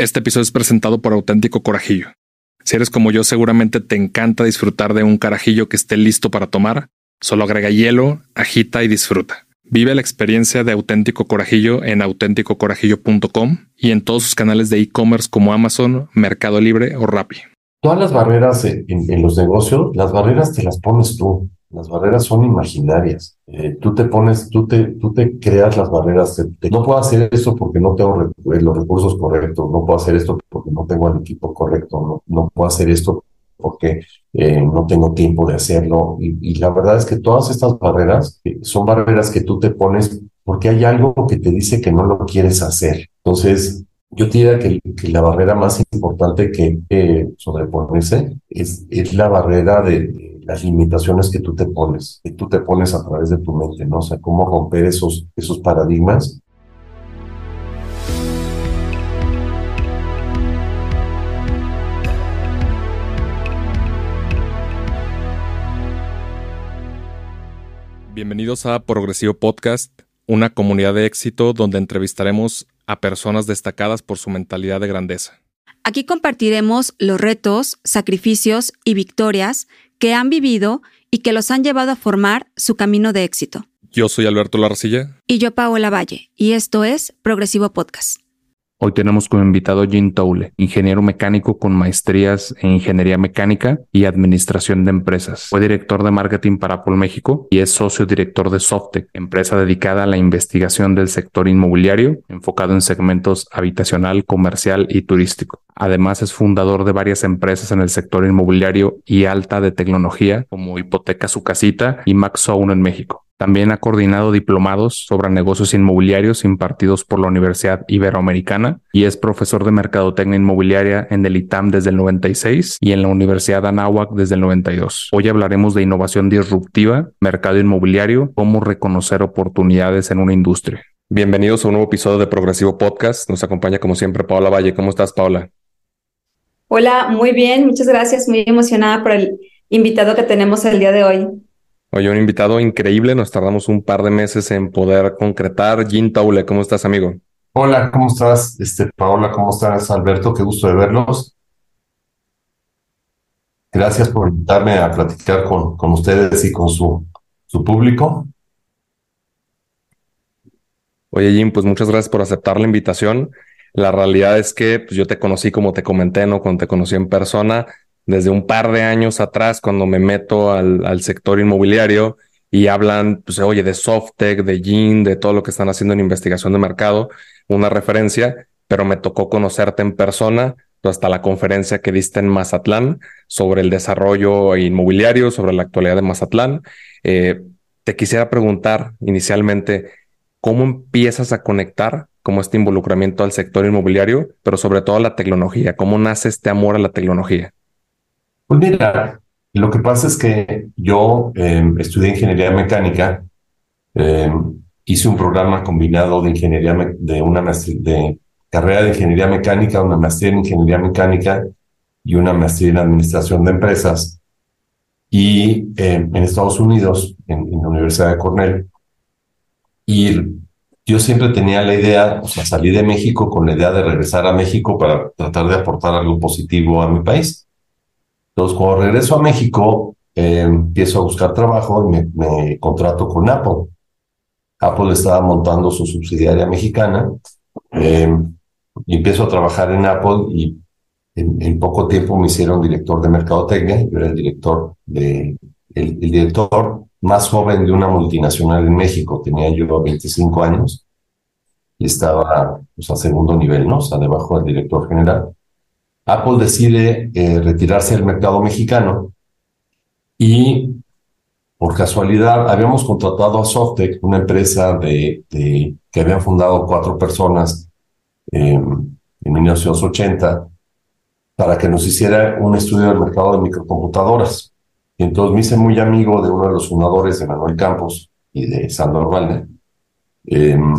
Este episodio es presentado por Auténtico Corajillo. Si eres como yo, seguramente te encanta disfrutar de un carajillo que esté listo para tomar. Solo agrega hielo, agita y disfruta. Vive la experiencia de Auténtico Corajillo en auténticocorajillo.com y en todos sus canales de e-commerce como Amazon, Mercado Libre o Rappi. Todas las barreras en, en los negocios, las barreras te las pones tú. Las barreras son imaginarias. Eh, tú te pones, tú te, tú te creas las barreras. no puedo hacer esto porque no tengo eh, los recursos correctos. No puedo hacer esto porque no tengo el equipo correcto. No, no puedo hacer esto porque eh, no tengo tiempo de hacerlo. Y, la verdad es que todas estas barreras son barreras que tú te pones porque hay algo que te dice que no lo quieres hacer. Entonces, yo diría que, que la barrera más importante que sobreponerse es, es la barrera de las limitaciones que tú te pones, que tú te pones a través de tu mente, ¿no? O sea, cómo romper esos, esos paradigmas. Bienvenidos a Progresivo Podcast, una comunidad de éxito donde entrevistaremos a personas destacadas por su mentalidad de grandeza. Aquí compartiremos los retos, sacrificios y victorias que han vivido y que los han llevado a formar su camino de éxito. Yo soy Alberto Larcilla. Y yo Paola Valle, y esto es Progresivo Podcast. Hoy tenemos como invitado Jim Toule, ingeniero mecánico con maestrías en ingeniería mecánica y administración de empresas. Fue director de marketing para Apple México y es socio director de Softec, empresa dedicada a la investigación del sector inmobiliario, enfocado en segmentos habitacional, comercial y turístico. Además es fundador de varias empresas en el sector inmobiliario y alta de tecnología como Hipoteca Su Casita y Max Zone en México. También ha coordinado diplomados sobre negocios inmobiliarios impartidos por la Universidad Iberoamericana y es profesor de Mercadotecnia Inmobiliaria en el ITAM desde el 96 y en la Universidad Anáhuac desde el 92. Hoy hablaremos de innovación disruptiva, mercado inmobiliario, cómo reconocer oportunidades en una industria. Bienvenidos a un nuevo episodio de Progresivo Podcast. Nos acompaña como siempre Paola Valle. ¿Cómo estás, Paola? Hola, muy bien, muchas gracias. Muy emocionada por el invitado que tenemos el día de hoy. Oye, un invitado increíble, nos tardamos un par de meses en poder concretar. Jim Taule, ¿cómo estás, amigo? Hola, ¿cómo estás? Este, Paola, ¿cómo estás, Alberto? Qué gusto de verlos. Gracias por invitarme a platicar con, con ustedes y con su, su público. Oye, Jim, pues muchas gracias por aceptar la invitación. La realidad es que pues, yo te conocí, como te comenté, ¿no? Cuando te conocí en persona, desde un par de años atrás, cuando me meto al, sector inmobiliario y hablan, pues, oye, de Softec, de Gin, de todo lo que están haciendo en investigación de mercado, una referencia, pero me tocó conocerte en persona hasta la conferencia que diste en Mazatlán sobre el desarrollo inmobiliario, sobre la actualidad de Mazatlán. Eh, te quisiera preguntar inicialmente, ¿cómo empiezas a conectar como este involucramiento al sector inmobiliario, pero sobre todo a la tecnología? ¿Cómo nace este amor a la tecnología? Pues mira, lo que pasa es que yo em, estudié ingeniería mecánica, em, hice un programa combinado de ingeniería de una de carrera de ingeniería mecánica, una maestría en ingeniería mecánica y una maestría en administración de empresas. Y em, en Estados Unidos, en, en, la Universidad de Cornell. Y yo siempre tenía la idea, o sea, salí de México con la idea de regresar a México para tratar de aportar algo positivo a mi país. Entonces, cuando regreso a México, eh, empiezo a buscar trabajo y me, contrato con Apple. Apple estaba montando su subsidiaria mexicana eh, empiezo a trabajar en Apple y en, poco tiempo me hicieron director de mercadotecnia. Yo era el director de el, director más joven de una multinacional en México. Tenía yo 25 años y estaba pues, a segundo nivel, ¿no? O debajo del director general. Apple decide eh, retirarse del mercado mexicano y por casualidad habíamos contratado a Softec, una empresa de, que habían fundado cuatro personas em, en 1980 para que nos hiciera un estudio del mercado de microcomputadoras. Y entonces me hice muy amigo de uno de los fundadores de Manuel Campos y de Sandor Valde. Em,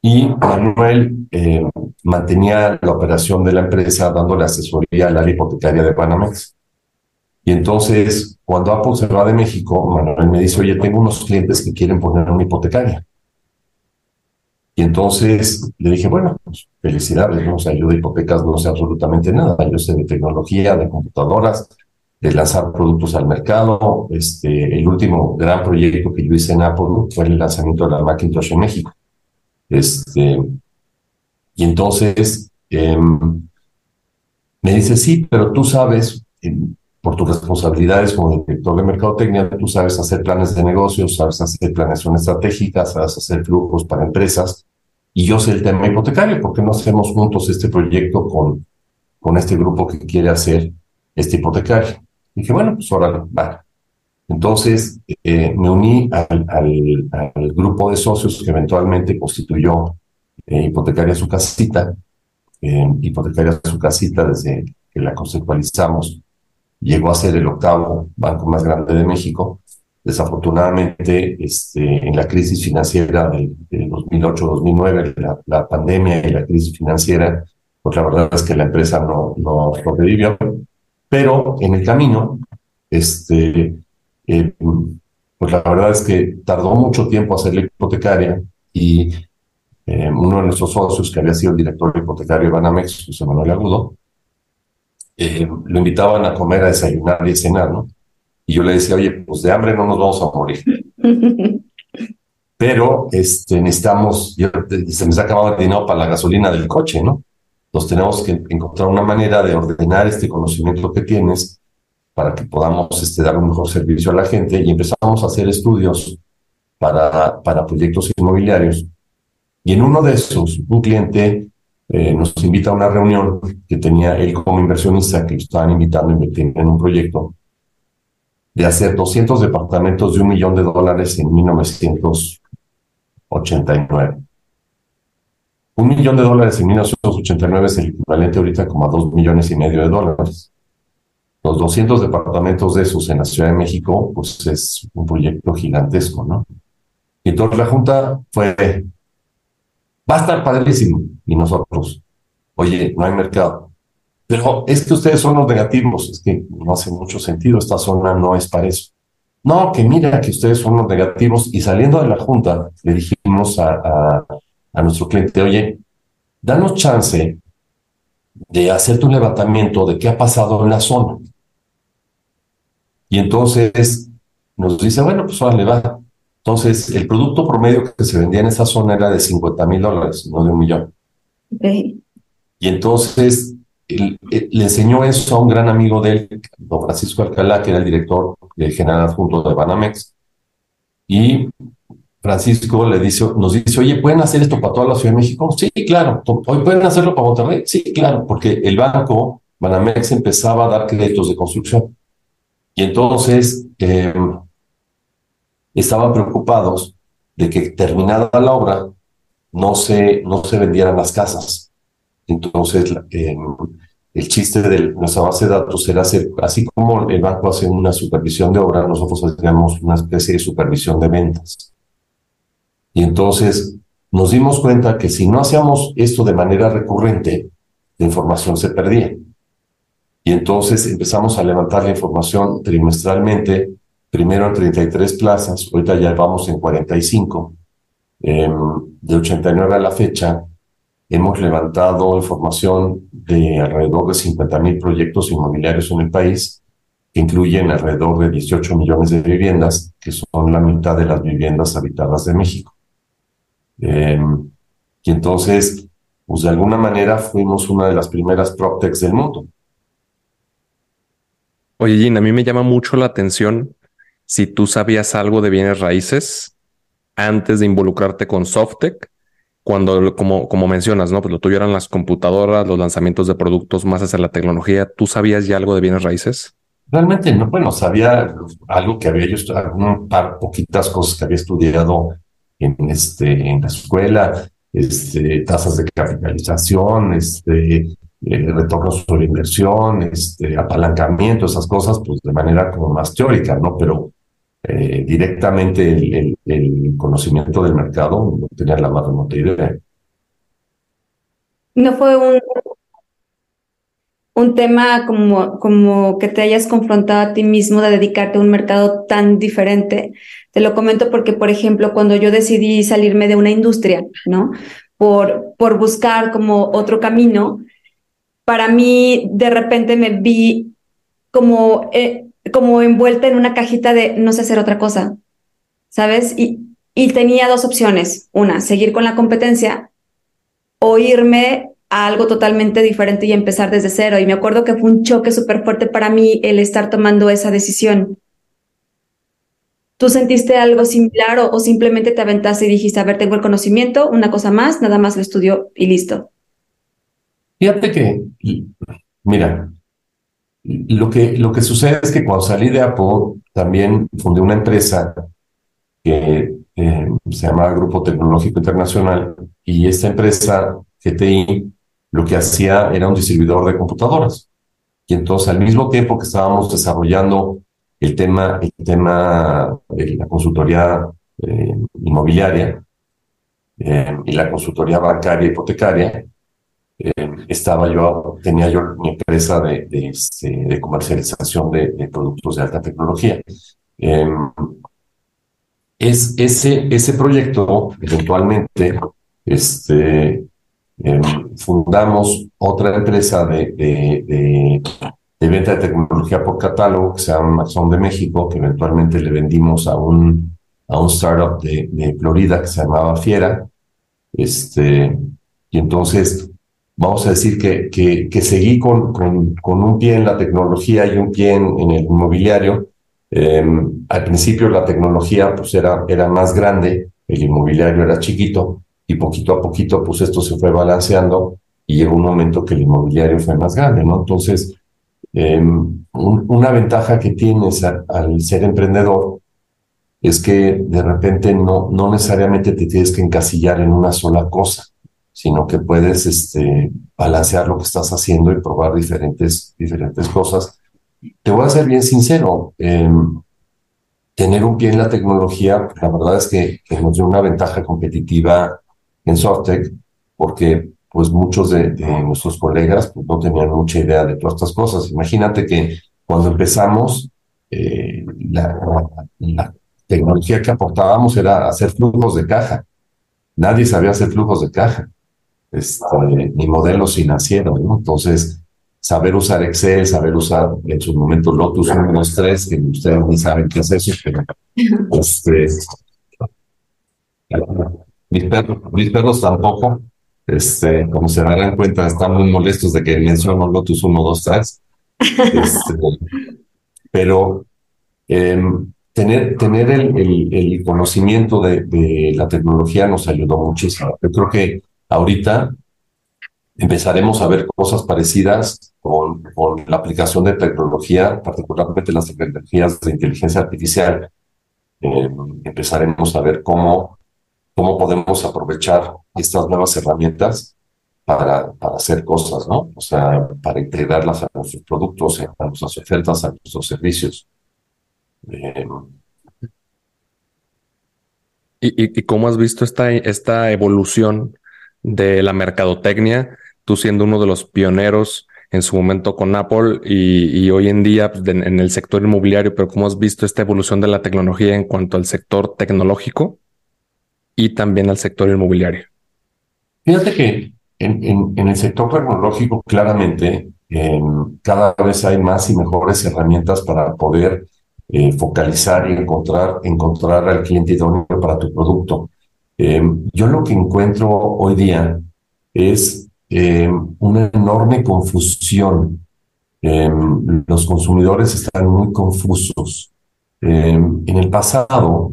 y Manuel eh, mantenía la operación de la empresa dándole asesoría al área hipotecaria de Panamex. Y entonces, cuando Apple se va de México, Manuel me dice, oye, tengo unos clientes que quieren poner una hipotecaria. Y entonces le dije, bueno, pues felicidades, ¿no? o yo de hipotecas no sé absolutamente nada, yo sé de tecnología, de computadoras, de lanzar productos al mercado. Este, el último gran proyecto que yo hice en Apple fue el lanzamiento de la Macintosh en México. Este, y entonces em, me dice, sí, pero tú sabes, por tus responsabilidades como director de mercadotecnia, tú sabes hacer planes de negocios, sabes hacer planeación estratégica, sabes hacer flujos para empresas, y yo sé el tema hipotecario, ¿por qué no hacemos juntos este proyecto con, con este grupo que quiere hacer este hipotecario? dije, bueno, pues ahora va. Entonces eh, me uní al, grupo de socios que eventualmente constituyó eh, Hipotecaria Su Casita, eh, Hipotecaria Su Casita desde que la conceptualizamos llegó a ser el octavo banco más grande de México. Desafortunadamente, este, en la crisis financiera del, 2008-2009, la, la, pandemia y la crisis financiera, pues la verdad es que la empresa no, no sobrevivió. Pero en el camino, este, eh, pues la verdad es que tardó mucho tiempo hacer la hipotecaria y eh, uno de nuestros socios, que había sido el director hipotecario de Banamex, José Manuel Agudo, eh, lo invitaban a comer, a desayunar y a cenar, ¿no? Y yo le decía, oye, pues de hambre no nos vamos a morir. Pero este, necesitamos, se me está acabando el dinero para la gasolina del coche, ¿no? Entonces tenemos que encontrar una manera de ordenar este conocimiento que tienes para que podamos este, dar un mejor servicio a la gente y empezamos a hacer estudios para, para proyectos inmobiliarios. Y en uno de esos, un cliente eh, nos invita a una reunión que tenía él como inversionista, que lo estaban invitando a invertir en un proyecto de hacer 200 departamentos de un millón de dólares en 1989. Un millón de dólares en 1989 es el equivalente ahorita como a dos millones y medio de dólares. Los 200 departamentos de esos en la Ciudad de México, pues es un proyecto gigantesco, ¿no? Y entonces la Junta fue Va a estar padrísimo. Y nosotros, oye, no hay mercado. Pero es que ustedes son los negativos. Es que no hace mucho sentido. Esta zona no es para eso. No, que mira que ustedes son los negativos. Y saliendo de la junta, le dijimos a, a, nuestro cliente, oye, danos chance de hacerte un levantamiento de qué ha pasado en la zona. Y entonces nos dice, bueno, pues ahora le va. Entonces, el producto promedio que se vendía en esa zona era de 50 mil dólares, no de un millón. Y entonces le enseñó eso a un gran amigo de él, don Francisco Alcalá, que era el director general adjunto de Banamex. Y Francisco le dice, nos dice, oye, ¿pueden hacer esto para toda la Ciudad de México? Sí, claro. ¿Hoy pueden hacerlo para Monterrey? Sí, claro, porque el banco, Banamex, empezaba a dar créditos de construcción. Y entonces, eh, estaban preocupados de que terminada la obra no se, no se vendieran las casas. Entonces, el chiste de nuestra base de datos era hacer, así como el banco hace una supervisión de obra, nosotros hacíamos una especie de supervisión de ventas. Y entonces nos dimos cuenta que si no hacíamos esto de manera recurrente, la información se perdía. Y entonces empezamos a levantar la información trimestralmente primero en 33 plazas, ahorita ya vamos en 45. Eh, de 89 a la fecha, hemos levantado información de alrededor de 50 mil proyectos inmobiliarios en el país, que incluyen alrededor de 18 millones de viviendas, que son la mitad de las viviendas habitadas de México. Em, y entonces, pues de alguna manera fuimos una de las primeras PropTechs del mundo. Oye, Gina, a mí me llama mucho la atención si tú sabías algo de bienes raíces antes de involucrarte con Softec, cuando, como, como mencionas, ¿no? Pues lo tuyo eran las computadoras, los lanzamientos de productos más hacia la tecnología. ¿Tú sabías ya algo de bienes raíces? Realmente no, bueno, sabía algo que había yo, un par, poquitas cosas que había estudiado en, este, en la escuela, este, tasas de capitalización, este, eh, retornos sobre inversión, este, apalancamiento, esas cosas, pues de manera como más teórica, ¿no? Pero eh, directamente el, conocimiento del mercado, no tenía la más remota idea. ¿No fue un, un tema como, como que te hayas confrontado a ti mismo de dedicarte a un mercado tan diferente. Te lo comento porque, por ejemplo, cuando yo decidí salirme de una industria, ¿no? Por, por buscar como otro camino, para mí de repente me vi como, eh, como envuelta en una cajita de no sé hacer otra cosa, ¿sabes? Y, y tenía dos opciones. Una, seguir con la competencia o irme a algo totalmente diferente y empezar desde cero. Y me acuerdo que fue un choque súper fuerte para mí el estar tomando esa decisión. ¿Tú sentiste algo similar o, simplemente te aventaste y dijiste, a ver, tengo el conocimiento, una cosa más, nada más lo estudio y listo? Fíjate que, mira, lo que, lo que sucede es que cuando salí de Apple, también fundé una empresa que eh, se llama Grupo Tecnológico Internacional y esta empresa, GTI, lo que hacía era un distribuidor de computadoras. Y entonces al mismo tiempo que estábamos desarrollando el tema, el tema de la consultoría eh, inmobiliaria eh, y la consultoría bancaria hipotecaria, eh, estaba yo, tenía yo mi empresa de, de, este, comercialización de, productos de alta tecnología. es, ese, ese proyecto eventualmente este, Em, fundamos otra empresa de, venta de tecnología por catálogo que se llama Amazon de México, que eventualmente le vendimos a un, a un startup de, de Florida que se llamaba Fiera. Este, y entonces, vamos a decir que, que, seguí con, con, con, un pie en la tecnología y un pie en, el inmobiliario. Em, al principio la tecnología pues era, era más grande, el inmobiliario era chiquito, y poquito a poquito pues esto se fue balanceando y llegó un momento que el inmobiliario fue más grande, ¿no? Entonces, em, una ventaja que tienes al ser emprendedor es que de repente no, no necesariamente te tienes que encasillar en una sola cosa, sino que puedes este, balancear lo que estás haciendo y probar diferentes, diferentes cosas. Te voy a ser bien sincero, em, tener un pie en la tecnología, la verdad es que, que nos dio una ventaja competitiva en Softec, porque pues muchos de, nuestros colegas pues, no tenían mucha idea de todas estas cosas. Imagínate que cuando empezamos, eh, la, tecnología que aportábamos era hacer flujos de caja. Nadie sabía hacer flujos de caja, este, ni modelos financieros, ¿no? Entonces, saber usar Excel, saber usar en su momento Lotus 1, 2, 3, que ustedes ni saben qué es eso, pero este, mis perros, mis perros tampoco. Este, como se darán cuenta, están muy molestos de que menciono Lotus 1, 2, 3. pero em, tener, tener el, el, conocimiento de, de, la tecnología nos ayudó muchísimo. Yo creo que ahorita empezaremos a ver cosas parecidas con, la aplicación de tecnología, particularmente las tecnologías de inteligencia artificial. Em, empezaremos a ver cómo cómo podemos aprovechar estas nuevas herramientas para, para hacer cosas, ¿no? O sea, para integrarlas a nuestros productos, a nuestras ofertas, a nuestros servicios. Em, ¿Y, ¿Y, cómo has visto esta, esta evolución de la mercadotecnia? Tú siendo uno de los pioneros en su momento con Apple y, hoy en día pues, en el sector inmobiliario, pero ¿cómo has visto esta evolución de la tecnología en cuanto al sector tecnológico? y también al sector inmobiliario? Fíjate que en, el sector tecnológico claramente em, cada vez hay más y mejores herramientas para poder eh, focalizar y encontrar, encontrar al cliente idóneo para tu producto. Em, yo lo que encuentro hoy día es em, una enorme confusión. los consumidores están muy confusos. en el pasado,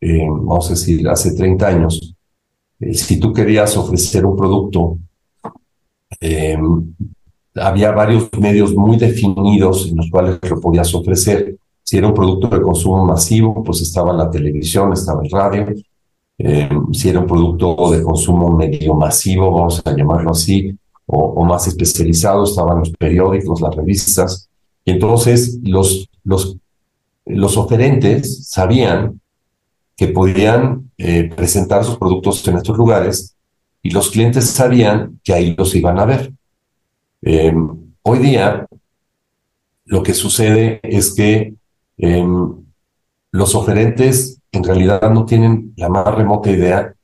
vamos a decir, hace 30 años, eh, si tú querías ofrecer un producto, había varios medios muy definidos en los cuales lo podías ofrecer. Si era un producto de consumo masivo, pues estaba la televisión, estaba el radio. Si era un producto de consumo medio masivo, vamos a llamarlo así, o, o, más especializado, estaban los periódicos, las revistas. Y entonces los, los, los oferentes sabían que podían eh, presentar sus productos en estos lugares y los clientes sabían que ahí los iban a ver. Eh, hoy día lo que sucede es que em, los oferentes en realidad no tienen la más remota idea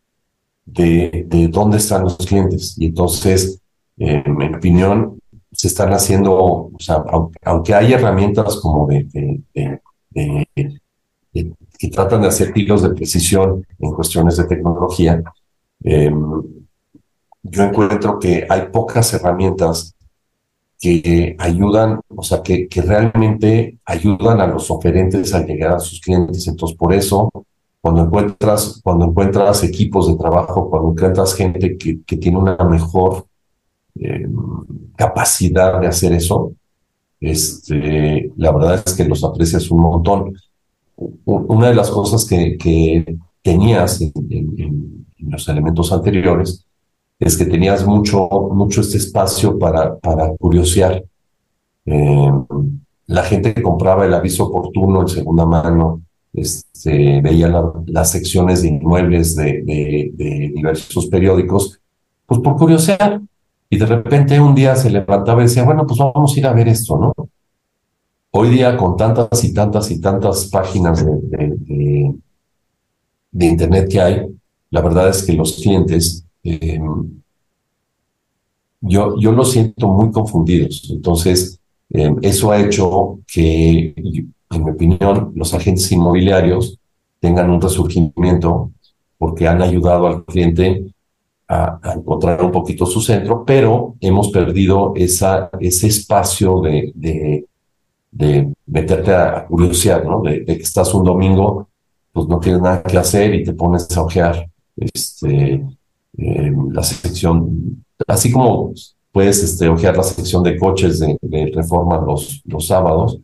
de, de dónde están los clientes. Y entonces, en mi opinión, se están haciendo, o sea, aunque, hay herramientas como de, que tratan de hacer tiros de precisión en cuestiones de tecnología, em, yo encuentro que hay pocas herramientas que ayudan, o sea, que, que realmente ayudan a los oferentes a llegar a sus clientes. Entonces, por eso, cuando encuentras, cuando encuentras equipos de trabajo, cuando encuentras gente que, que tiene una mejor eh, capacidad de hacer eso, este, la verdad es que los aprecias un montón. Una de las cosas que, que tenías en, los elementos anteriores es que tenías mucho, mucho este espacio para, para curiosear. Eh, la gente que compraba el aviso oportuno en segunda mano, este, veía las secciones de inmuebles de, de, de diversos periódicos, pues por curiosear, y de repente un día se levantaba y decía, bueno, pues vamos a ir a ver esto, ¿no? Hoy día con tantas y tantas y tantas páginas de, de, Internet que hay, la verdad es que los clientes, em, yo, yo los siento muy confundidos. Entonces, em, eso ha hecho que, en mi opinión, los agentes inmobiliarios tengan un resurgimiento porque han ayudado al cliente a, encontrar un poquito su centro, pero hemos perdido esa, ese espacio de, de, de meterte a, curiosidad, ¿no? De, que estás un domingo, pues no tienes nada que hacer y te pones a ojear este, em, la sección, así como puedes este, ojear la sección de coches de, reforma los, los sábados,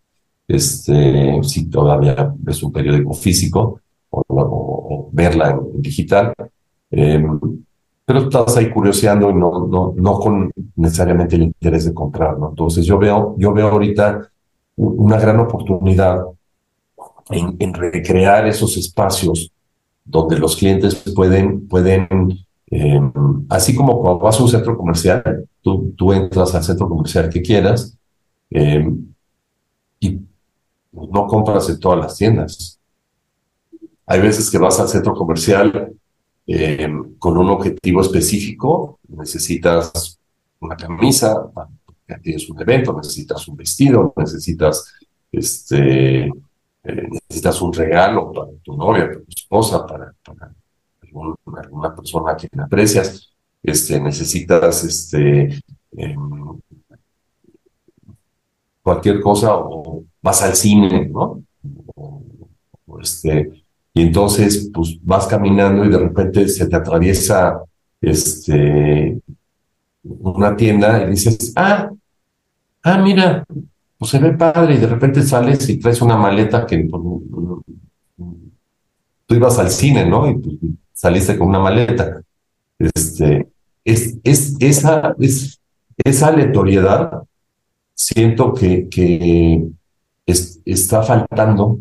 este, si todavía ves un periódico físico o, verla en, digital. Eh, pero estás ahí curioseando y no, no, no con necesariamente el interés de comprar, ¿no? Entonces yo veo, yo veo ahorita una gran oportunidad en, en recrear esos espacios donde los clientes pueden, pueden em, así como cuando vas a un centro comercial, tú, entras al centro comercial que quieras em, y no compras en todas las tiendas. Hay veces que vas al centro comercial eh, con un objetivo específico. Necesitas una camisa, tienes un evento, necesitas un vestido, necesitas este, eh, necesitas un regalo para tu novia, para tu esposa, para alguna persona a quien aprecias, este, necesitas este, em, cualquier cosa o vas al cine, ¿no? o este, y entonces, pues vas caminando y de repente se te atraviesa este, una tienda y dices, ah, ah, mira, pues se ve padre y de repente sales y traes una maleta que pues, tú ibas al cine, ¿no? Y pues, saliste con una maleta. Este, es, es, esa, es, esa aleatoriedad siento que, que está faltando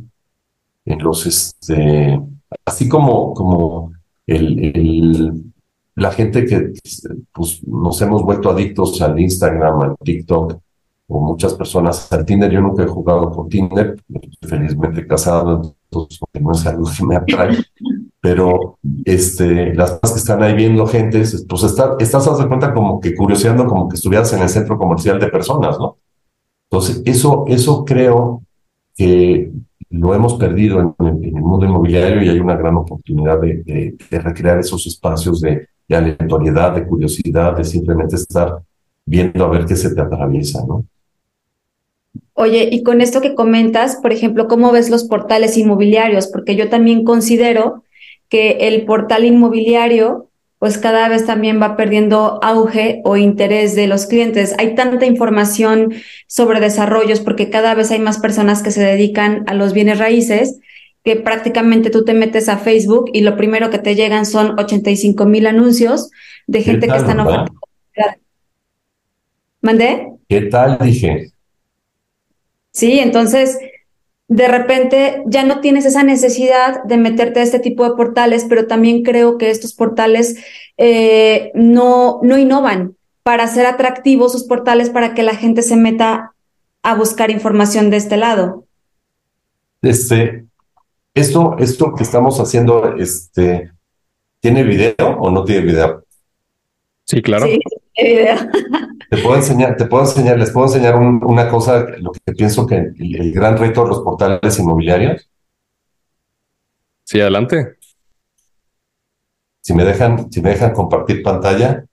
en los, este, así como, como el, la gente que pues, nos hemos vuelto adictos al Instagram, al TikTok, o muchas personas al Tinder. Yo nunca he jugado con Tinder, felizmente casado, entonces no es algo que me atrae. Pero este, las que están ahí viendo gente, pues está, estás a cuenta como que curioseando, como que estuvieras en el centro comercial de personas, ¿no? Entonces, eso, eso creo que lo hemos perdido en, el mundo inmobiliario y hay una gran oportunidad de, recrear esos espacios de, de, aleatoriedad, de curiosidad, de simplemente estar viendo a ver qué se te atraviesa, ¿no? Oye, y con esto que comentas, por ejemplo, ¿cómo ves los portales inmobiliarios? Porque yo también considero que el portal inmobiliario pues cada vez también va perdiendo auge o interés de los clientes. Hay tanta información sobre desarrollos porque cada vez hay más personas que se dedican a los bienes raíces que prácticamente tú te metes a Facebook y lo primero que te llegan son 85 mil anuncios de gente que están ofertando. ¿Mandé? ¿Qué tal? Dije. Sí, entonces de repente ya no tienes esa necesidad de meterte a este tipo de portales, pero también creo que estos portales eh, no, no innovan. para hacer atractivos sus portales para que la gente se meta a buscar información de este lado? Este, esto, esto que estamos haciendo, este, ¿tiene video o no tiene video? Sí, claro. Sí, video. Te puedo enseñar, te puedo enseñar, les puedo enseñar un- una cosa, lo que pienso que el, el gran reto de los portales inmobiliarios, Sí, adelante. si me dejan, si me dejan compartir pantalla.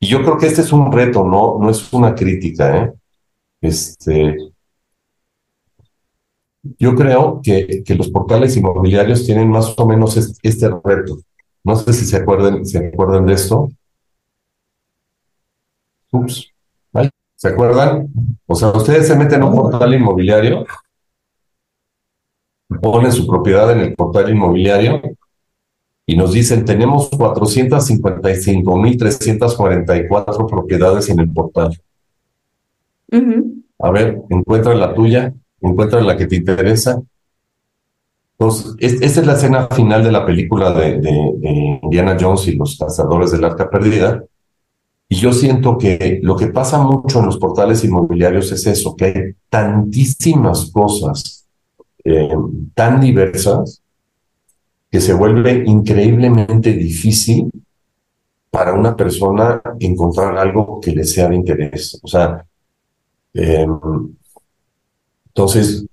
Y yo creo que este es un reto, no, no es una crítica, ¿eh? Este, yo creo que, que los portales inmobiliarios tienen más o menos es- este reto. No sé si se acuerdan, se acuerdan de esto. Ups. ¿Se acuerdan? O sea, ustedes se meten a un portal inmobiliario, ponen su propiedad en el portal inmobiliario y nos dicen, tenemos 455.344 propiedades en el portal. A ver, encuentra la tuya, encuentra la que te interesa. Entonces, es- esta es la escena final de la película de, de- de Indiana Jones y los cazadores del arca perdida. Y yo siento que lo que pasa mucho en los portales inmobiliarios es eso, que hay tantísimas cosas eh, tan diversas que se vuelve increíblemente difícil para una persona encontrar algo que le sea de interés. O sea, eh, entonces,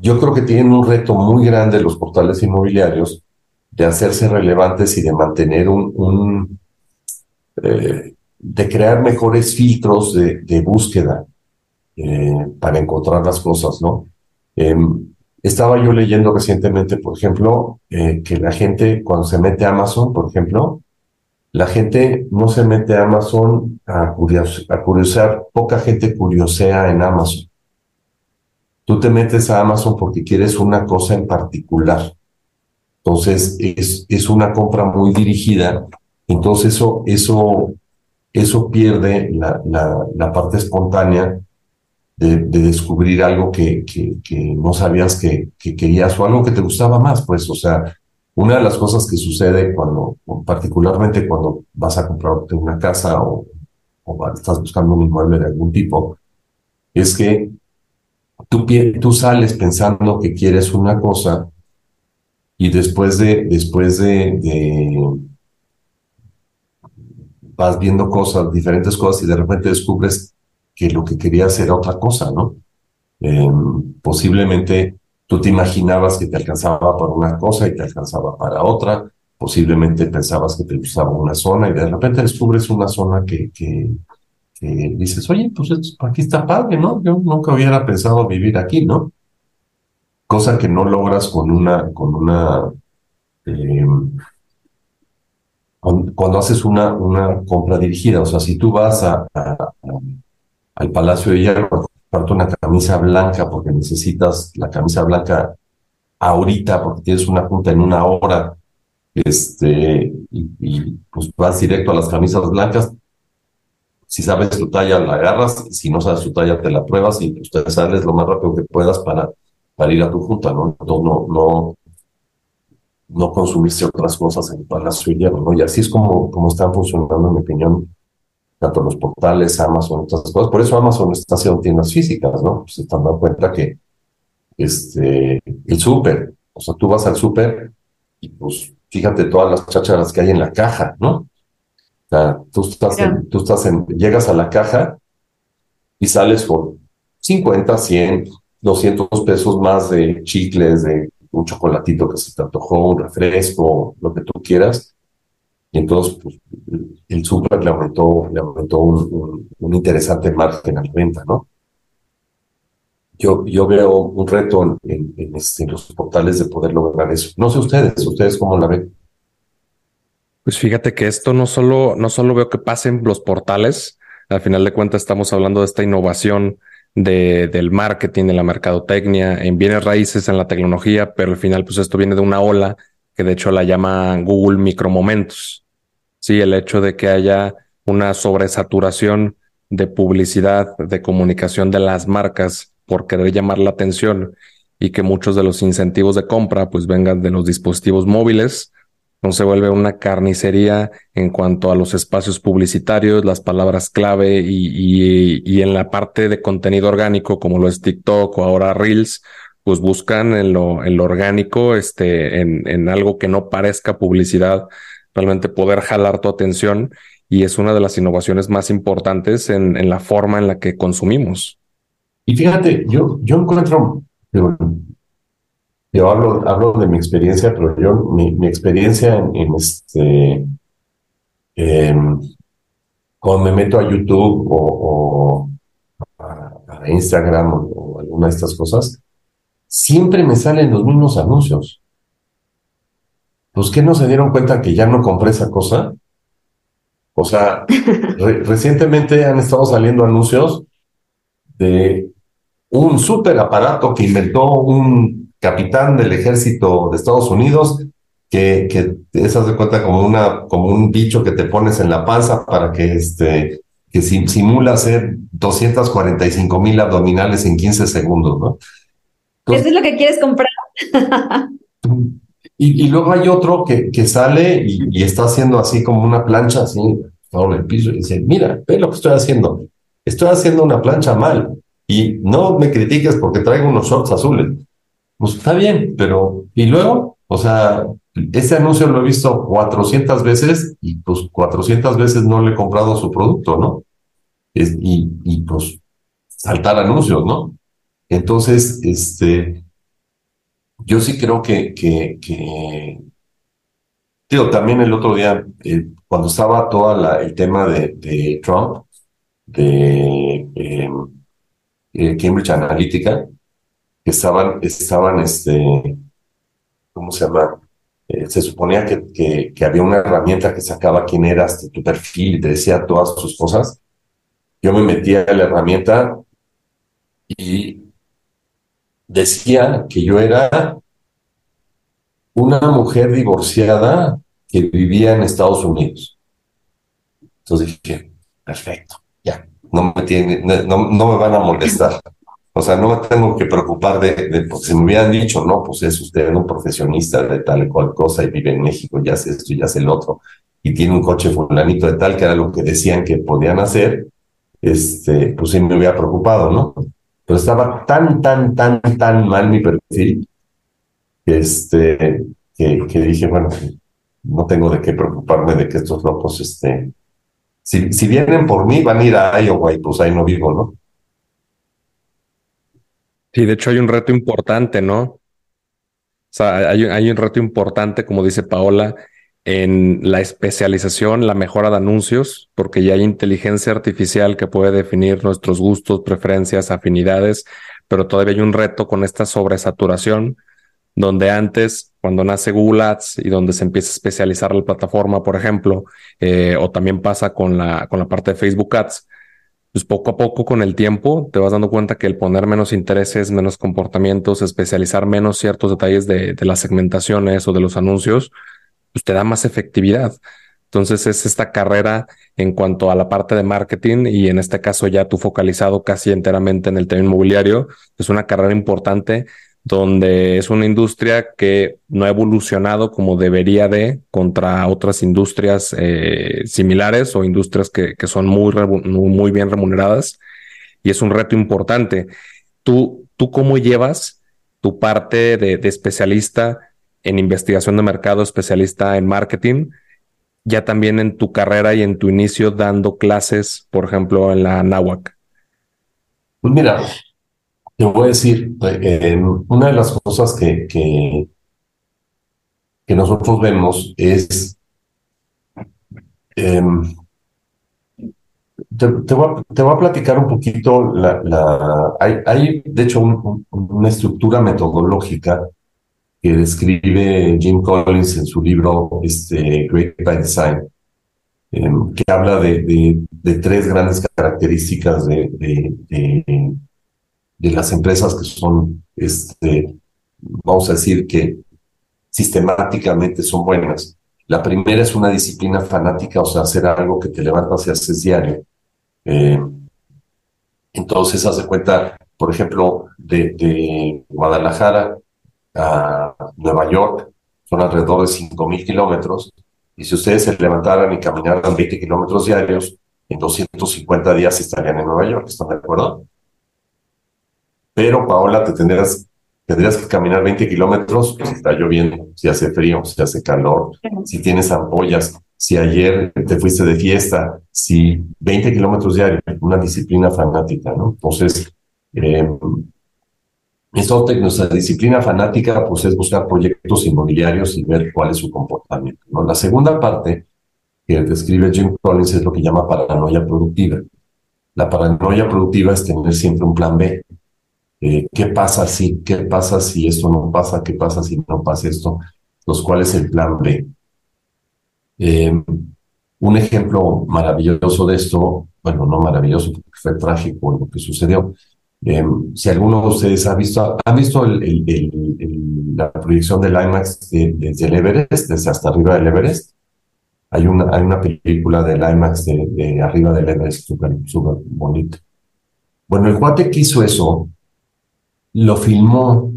yo creo que tienen un reto muy grande los portales inmobiliarios de hacerse relevantes y de mantener un, un, eh, de crear mejores filtros de, de búsqueda eh, para encontrar las cosas, ¿no? Em, estaba yo leyendo recientemente, por ejemplo, eh, que la gente cuando se mete a Amazon, por ejemplo, la gente no se mete a Amazon a, curios- a curiosar, poca gente curiosea en Amazon. Tú te metes a Amazon porque quieres una cosa en particular. Entonces, es, es una compra muy dirigida. Entonces, eso, eso, eso pierde la, la, parte espontánea de, de descubrir algo que, que, no sabías que, que querías o algo que te gustaba más, pues, o sea, una de las cosas que sucede cuando, particularmente cuando vas a comprarte una casa o, estás buscando un inmueble de algún tipo, es que tú, sales pensando que quieres una cosa y después de, después de, de- vas viendo cosas, diferentes cosas y de repente descubres que lo que querías era otra cosa, ¿no? Em, posiblemente tú te imaginabas que te alcanzaba para una cosa y te alcanzaba para otra, posiblemente pensabas que te gustaba una zona y de repente descubres una zona que, que, dices, oye, pues aquí está padre, ¿no? Yo nunca hubiera pensado vivir aquí, ¿no? Cosa que no logras con una, con una, em, cuando haces una, una compra dirigida. O sea, si tú vas a, al Palacio de Hierro a comprarte una camisa blanca porque necesitas la camisa blanca ahorita porque tienes una junta en una hora, este, y, pues vas directo a las camisas blancas. Si sabes tu talla, la agarras, si no sabes tu talla, te la pruebas y pues te sales lo más rápido que puedas para, para ir a tu junta, ¿no? No, no, no, no consumirse otras cosas en el Palacio de Hierro, ¿no? Y así es como, como están funcionando, en mi opinión, tanto los portales, Amazon, otras cosas. Por eso Amazon está haciendo tiendas físicas, ¿no? Se están dando cuenta que este, el súper, o sea, tú vas al súper y pues fíjate todas las chácharas que hay en la caja, ¿no? O sea, tú estás, en, tú estás en, llegas a la caja y sales con 50, 100, 200 pesos más de chicles, de un chocolatito que se te antojó, un refresco, lo que tú quieras. Y entonces, pues, el súper le aumentó, le aumentó un, interesante margen a la venta, ¿no? Yo, yo veo un reto en, este, en los portales de poder lograr eso. No sé ustedes, ¿ustedes cómo la ven? Pues fíjate que esto no solo, no solo veo que pasen los portales, al final de cuentas estamos hablando de esta innovación de, del marketing, de la mercadotecnia, en bienes raíces, en la tecnología, pero al final pues esto viene de una ola que de hecho la llama Google micromomentos. Sí, el hecho de que haya una sobresaturación de publicidad, de comunicación de las marcas por querer llamar la atención y que muchos de los incentivos de compra pues vengan de los dispositivos móviles no se vuelve una carnicería en cuanto a los espacios publicitarios, las palabras clave y, y, en la parte de contenido orgánico como lo es TikTok o ahora Reels, pues buscan en lo, en lo orgánico, este, en, en algo que no parezca publicidad, realmente poder jalar tu atención y es una de las innovaciones más importantes en, en la forma en la que consumimos. Y fíjate, yo, yo encuentro, yo hablo, hablo de mi experiencia, pero yo, mi, mi experiencia en, este, cuando me meto a YouTube o, a, Instagram o, alguna de estas cosas, siempre me salen los mismos anuncios. Pues que no se dieron cuenta que ya no compré esa cosa. O sea, recientemente han estado saliendo anuncios de un super aparato que inventó un capitán del ejército de Estados Unidos, que, que esas de cuenta como, una, como un bicho que te pones en la panza para que, este, que simula hacer 245 mil abdominales en 15 segundos, ¿no? Eso es lo que quieres comprar. y, y, luego hay otro que, que sale y, está haciendo así como una plancha así sobre el piso y dice, mira, ve lo que estoy haciendo. Estoy haciendo una plancha mal. Y no me critiques porque traigo unos shorts azules. Pues está bien, pero ¿y luego? O sea, ese anuncio lo he visto 400 veces y pues 400 veces no le he comprado su producto, ¿no? y, y pues saltar anuncios, ¿no? Entonces, este, yo sí creo que, que, digo, también el otro día, eh, cuando estaba todo el tema de, de Trump, de em, eh, Cambridge Analytica, estaban, estaban, este, ¿cómo se llama? Eh, se suponía que, que, había una herramienta que sacaba quién eras de tu perfil y te decía todas tus cosas. Yo me metía a la herramienta y decía que yo era una mujer divorciada que vivía en Estados Unidos. Entonces dije, perfecto, ya, no me, tiene, no me van a molestar. O sea, no me tengo que preocupar de, de, porque si me hubieran dicho, no, pues es usted un profesionista de tal y cual cosa y vive en México, ya hace esto y ya hace el otro, y tiene un coche fulanito de tal, que era lo que decían que podían hacer, este, pues sí me hubiera preocupado, ¿no? Pero estaba tan, tan, tan, tan mal mi perfil, este, que, que dije, bueno, no tengo de qué preocuparme de que estos locos, este, si, si vienen por mí, van a ir a Iowa y pues ahí no vivo, ¿no? Sí, de hecho hay un reto importante, ¿no? O sea, hay, un reto importante, como dice Paola, en la especialización, la mejora de anuncios, porque ya hay inteligencia artificial que puede definir nuestros gustos, preferencias, afinidades, pero todavía hay un reto con esta sobresaturación, donde antes, cuando nace Google Ads y donde se empieza a especializar la plataforma, por ejemplo, eh, o también pasa con la, con la parte de Facebook Ads, pues poco a poco con el tiempo te vas dando cuenta que el poner menos intereses, menos comportamientos, especializar menos ciertos detalles de, las segmentaciones o de los anuncios, pues te da más efectividad. Entonces es esta carrera en cuanto a la parte de marketing y en este caso ya tú focalizado casi enteramente en el tema inmobiliario, es una carrera importante donde es una industria que no ha evolucionado como debería de contra otras industrias eh, similares o industrias que, que son muy, muy bien remuneradas y es un reto importante. ¿Tú, tú cómo llevas tu parte de, especialista en investigación de mercado, especialista en marketing, ya también en tu carrera y en tu inicio dando clases, por ejemplo, en la NAWAC? Pues mira, te voy a decir, eh, una de las cosas que, que, nosotros vemos es, em, te, voy a, te, voy a, platicar un poquito, la, la hay, hay, de hecho una estructura metodológica que describe Jim Collins en su libro este, Great by Design, em, que habla de, de, tres grandes características de de las empresas que son, este, vamos a decir que sistemáticamente son buenas. La primera es una disciplina fanática, o sea, hacer algo que te levantas y haces diario. Eh, entonces, haz de cuenta, por ejemplo, de, de, Guadalajara a Nueva York, son alrededor de 5.000 kilómetros, y si ustedes se levantaran y caminaran 20 kilómetros diarios, en 250 días estarían en Nueva York, ¿están de acuerdo? Pero, Paola, te tendrías, tendrías que caminar 20 kilómetros si está lloviendo, si hace frío, si hace calor, si tienes ampollas, si ayer te fuiste de fiesta, si 20 kilómetros diarios, una disciplina fanática, ¿no? Entonces, eh, eso, nuestra disciplina fanática, pues es buscar proyectos inmobiliarios y ver cuál es su comportamiento. ¿no? La segunda parte que describe Jim Collins es lo que llama paranoia productiva. La paranoia productiva es tener siempre un plan B. Eh, ¿Qué pasa si? ¿Qué pasa si esto no pasa? ¿Qué pasa si no pasa esto? Los cuales el plan B. Eh, un ejemplo maravilloso de esto, bueno, no maravilloso, porque fue trágico lo que sucedió, eh, si alguno de ustedes ha visto, ha visto la proyección del IMAX desde el Everest, desde hasta arriba del Everest. Hay una, hay una película del IMAX de, arriba del Everest súper bonita. Bueno, el cuate que hizo eso, lo filmó.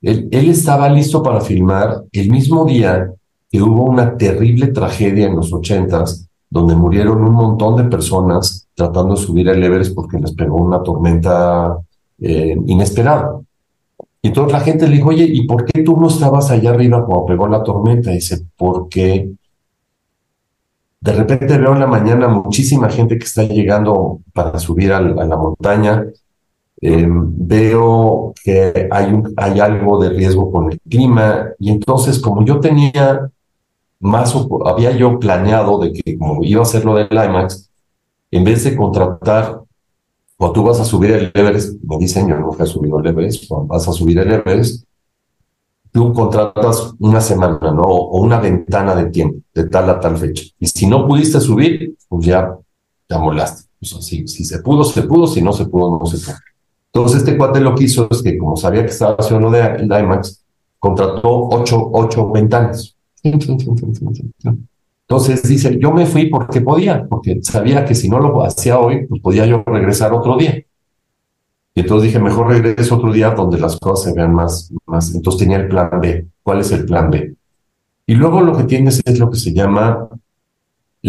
Él, estaba listo para filmar el mismo día que hubo una terrible tragedia en los ochentas, donde murieron un montón de personas tratando de subir el Everest porque les pegó una tormenta eh, inesperada. Y entonces la gente le dijo, oye, ¿y por qué tú no estabas allá arriba cuando pegó la tormenta? Dice, porque de repente veo en la mañana muchísima gente que está llegando para subir a, la montaña. Em, veo que hay, un, hay algo de riesgo con el clima y entonces como yo tenía más, había yo planeado de que como iba a hacer lo del IMAX, en vez de contratar, cuando tú vas a subir el Everest, me dicen, yo nunca he subido el Everest, cuando vas a subir el Everest, tú contratas una semana, ¿no? O una ventana de tiempo, de tal a tal fecha. Y si no pudiste subir, pues ya te amolaste. O sea, si, se pudo, se pudo, si no se pudo, no se pudo. Entonces este cuate lo que hizo es que, como sabía que estaba haciendo de IMAX, contrató ocho, ocho ventanas. Entonces dice, yo me fui porque podía, porque sabía que si no lo hacía hoy, pues podía yo regresar otro día. Y entonces dije, mejor regreso otro día donde las cosas se vean más, más. Entonces tenía el plan B. ¿Cuál es el plan B? Y luego lo que tienes es lo que se llama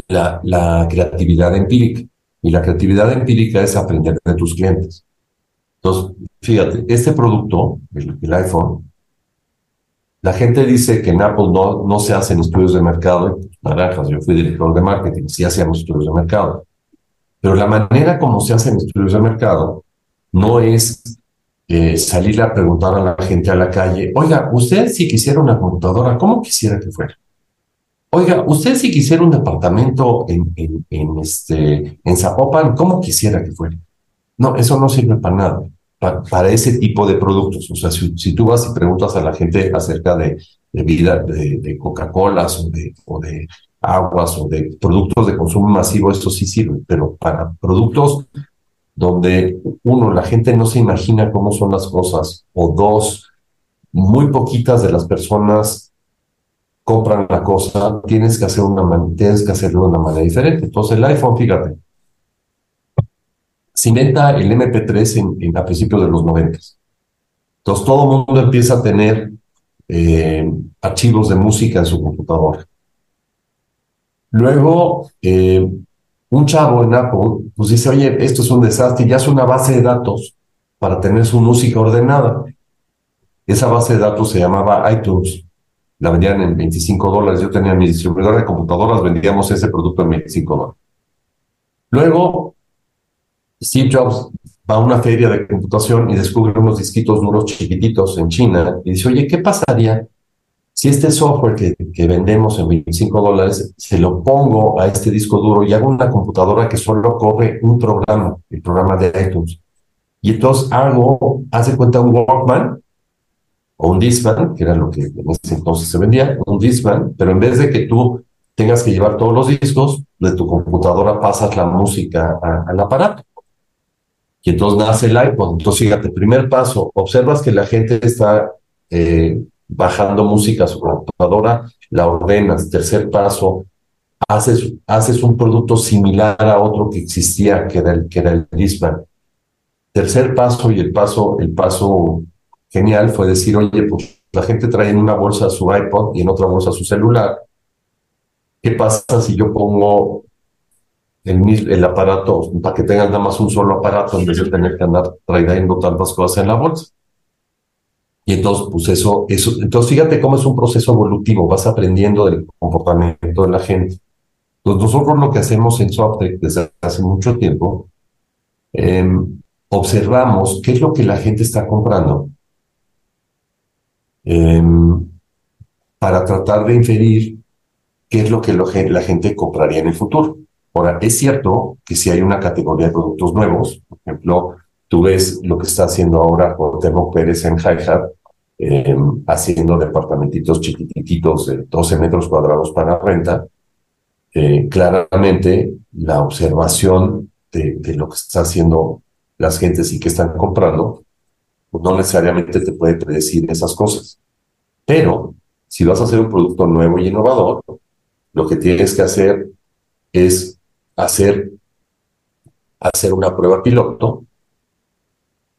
la, la creatividad empírica. Y la creatividad empírica es aprender de tus clientes. Entonces, fíjate, este producto, el iPhone, la gente dice que en Apple no, no se hacen estudios de mercado. Naranjas, yo fui director de marketing, sí hacíamos estudios de mercado. Pero la manera como se hacen estudios de mercado no es eh, salir a preguntar a la gente a la calle, oiga, usted si quisiera una computadora, ¿cómo quisiera que fuera? Oiga, usted si quisiera un departamento en, en, este, en Zapopan, ¿cómo quisiera que fuera? No, eso no sirve para nada para, ese tipo de productos. O sea, si, tú vas y preguntas a la gente acerca de, de vida, de, Coca-Cola o de, o de aguas o de productos de consumo masivo, esto sí sirve, pero para productos donde uno, la gente no se imagina cómo son las cosas, o dos, muy poquitas de las personas compran la cosa, tienes que hacer una tienes que hacerlo de una manera diferente. Entonces el iPhone, fíjate, se inventa el MP3 en, a principios de los 90. Entonces todo el mundo empieza a tener eh, archivos de música en su computadora. Luego, eh, un chavo en Apple pues dice, oye, esto es un desastre, ya es una base de datos para tener su música ordenada. Esa base de datos se llamaba iTunes. La vendían en 25 dólares. Yo tenía mi distribuidor de computadoras, vendíamos ese producto en 25 dólares. Luego, Steve Jobs va a una feria de computación y descubre unos disquitos duros chiquititos en China y dice, oye, ¿qué pasaría si este software que, vendemos en 25 dólares se lo pongo a este disco duro y hago una computadora que solo corre un programa, el programa de iTunes? Y entonces hago, hace cuenta un Walkman o un Discman, que era lo que en ese entonces se vendía, un Discman, pero en vez de que tú tengas que llevar todos los discos, de tu computadora pasas la música al aparato. Y entonces nace el iPod. Entonces, fíjate, primer paso, observas que la gente está eh, bajando música a su computadora, la ordenas. Tercer paso, haces, haces un producto similar a otro que existía, que era el, que era el Tercer paso y el paso, el paso genial fue decir, oye, pues la gente trae en una bolsa su iPod y en otra bolsa su celular. ¿Qué pasa si yo pongo el, aparato para que tengan nada más un solo aparato en vez de tener que andar trayendo tantas cosas en la bolsa? Y entonces, pues eso, eso, entonces fíjate cómo es un proceso evolutivo, vas aprendiendo del comportamiento de la gente. Entonces, nosotros lo que hacemos en Softec desde hace mucho tiempo, em, observamos qué es lo que la gente está comprando em, para tratar de inferir qué es lo que la gente compraría en el futuro. Ahora, es cierto que si hay una categoría de productos nuevos, por ejemplo, tú ves lo que está haciendo ahora Cuauhtémoc Pérez en Hi-Hat, em, haciendo departamentitos chiquititos de 12 metros cuadrados para renta, eh, claramente la observación de, de, lo que está haciendo las gentes y que están comprando, pues no necesariamente te puede predecir esas cosas. Pero si vas a hacer un producto nuevo y innovador, lo que tienes que hacer es hacer, hacer una prueba piloto,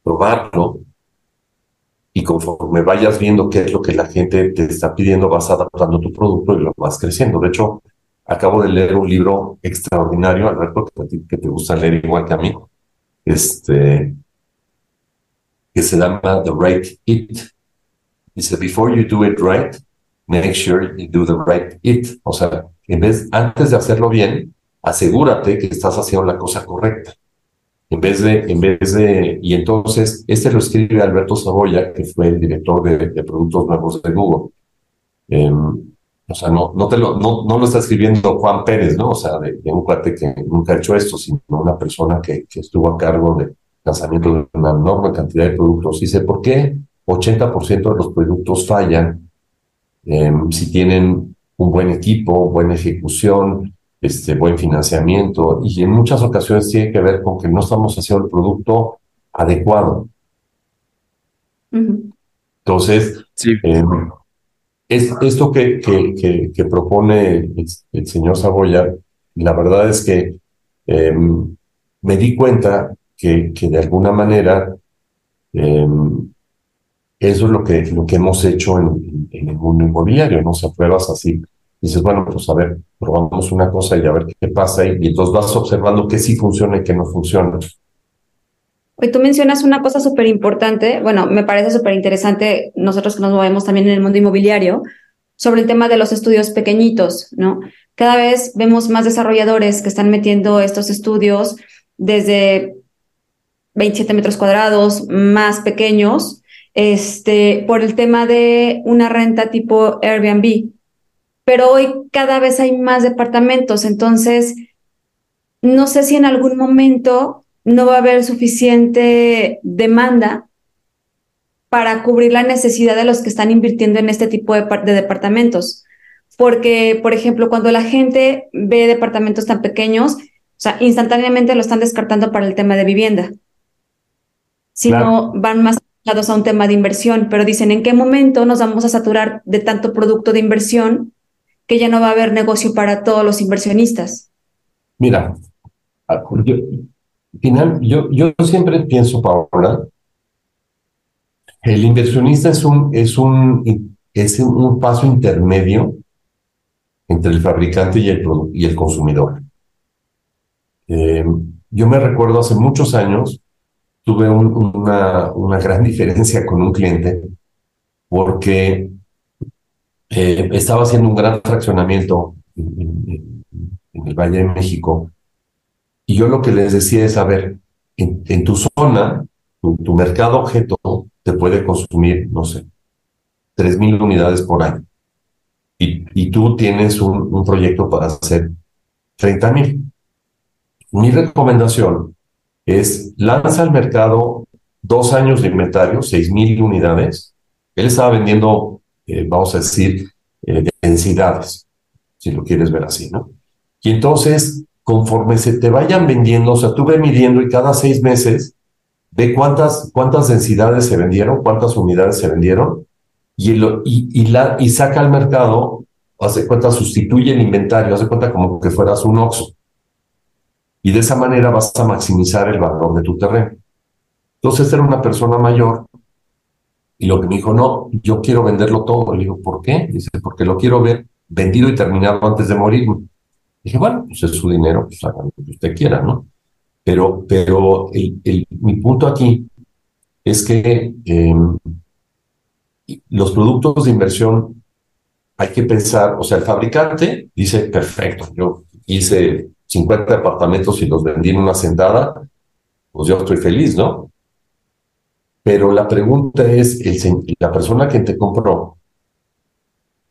probarlo, y conforme vayas viendo qué es lo que la gente te está pidiendo, vas adaptando tu producto y lo vas creciendo. De hecho, acabo de leer un libro extraordinario, Alberto, que, que te gusta leer igual que a mí, este, que se llama The Right It. Dice, before you do it right, make sure you do the right it. O sea, en vez, antes de hacerlo bien, asegúrate que estás haciendo la cosa correcta. En vez de, en vez de, y entonces, este lo escribe Alberto Saboya, que fue el director de, productos nuevos de Google. Em, o sea, no, no, te lo, está escribiendo Juan Pérez, ¿no? O sea, de, un cuate que nunca ha hecho esto, sino una persona que, que estuvo a cargo de lanzamiento de una enorme cantidad de productos. Dice, ¿por qué 80% de los productos fallan em, si tienen un buen equipo, buena ejecución, este, buen financiamiento? Y en muchas ocasiones tiene que ver con que no estamos haciendo el producto adecuado. Entonces, sí. Em, es, esto que, que, que, propone el, señor Saboya, la verdad es que em, me di cuenta que, que de alguna manera em, eso es lo que, lo que hemos hecho en, en, el mundo inmobiliario, ¿no? se pruebas así. Dices, bueno, pues a ver, probamos una cosa y a ver qué pasa, y, y entonces vas observando qué sí funciona y qué no funciona. Hoy tú mencionas una cosa súper importante, bueno, me parece súper interesante nosotros que nos movemos también en el mundo inmobiliario, sobre el tema de los estudios pequeñitos, ¿no? Cada vez vemos más desarrolladores que están metiendo estos estudios desde 27 metros cuadrados, más pequeños, este, por el tema de una renta tipo Airbnb. Pero hoy cada vez hay más departamentos, entonces no sé si en algún momento no va a haber suficiente demanda para cubrir la necesidad de los que están invirtiendo en este tipo de, departamentos. Porque, por ejemplo, cuando la gente ve departamentos tan pequeños, o sea, instantáneamente lo están descartando para el tema de vivienda. Si no, van más a un tema de inversión, pero dicen, ¿en qué momento nos vamos a saturar de tanto producto de inversión que ya no va a haber negocio para todos los inversionistas? Mira, final, yo, yo siempre pienso, Paola, el inversionista es un, es un, es un paso intermedio entre el fabricante y el, y el consumidor. Eh, yo me recuerdo hace muchos años, tuve una, una gran diferencia con un cliente porque eh, estaba haciendo un gran fraccionamiento en, el Valle de México y yo lo que les decía es, a ver, en, tu zona, tu, mercado objeto te puede consumir, no sé, 3.000 unidades por año. Y, tú tienes un, un, proyecto para hacer 30.000. Mi recomendación es lanza al mercado dos años de inventario, 6.000 unidades. Él estaba vendiendo, eh, vamos a decir, eh, densidades, si lo quieres ver así, ¿no? Y entonces conforme se te vayan vendiendo, o sea, tú ve midiendo y cada seis meses ve cuántas, cuántas densidades se vendieron, cuántas unidades se vendieron, y, y, y, la, y saca al mercado, hace cuenta, sustituye el inventario, hace cuenta como que fueras un OXO. Y de esa manera vas a maximizar el valor de tu terreno. Entonces, era una persona mayor Y lo que me dijo, no, yo quiero venderlo todo. Le digo, ¿por qué? Dice, porque lo quiero ver vendido y terminado antes de morir. Dije, bueno, pues es su dinero, pues haga lo que usted quiera, ¿no? Pero, pero mi punto aquí es que em, los productos de inversión hay que pensar, o sea, el fabricante dice, perfecto, yo hice 50 departamentos y los vendí en una sentada, pues yo estoy feliz, ¿no? Pero la pregunta es, el, la persona que te compró,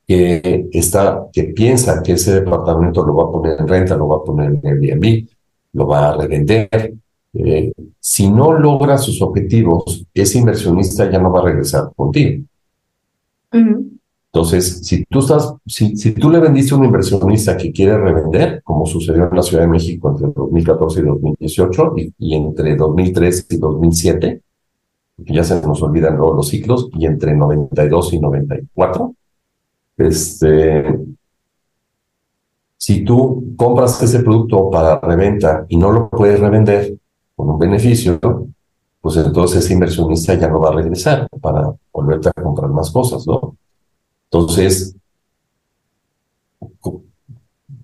que está, que piensa que ese departamento lo va a poner en renta, lo va a poner en Airbnb, lo va a revender, eh, si no logra sus objetivos, ese inversionista ya no va a regresar contigo. Entonces, si tú estás, si, si tú le vendiste a un inversionista que quiere revender, como sucedió en la Ciudad de México entre 2014 y 2018 y, entre 2003 y 2007, que ya se nos olvidan luego los ciclos, y entre 92 y 94, este, si tú compras ese producto para reventa y no lo puedes revender con un beneficio, pues entonces ese inversionista ya no va a regresar para volverte a comprar más cosas, ¿no? Entonces,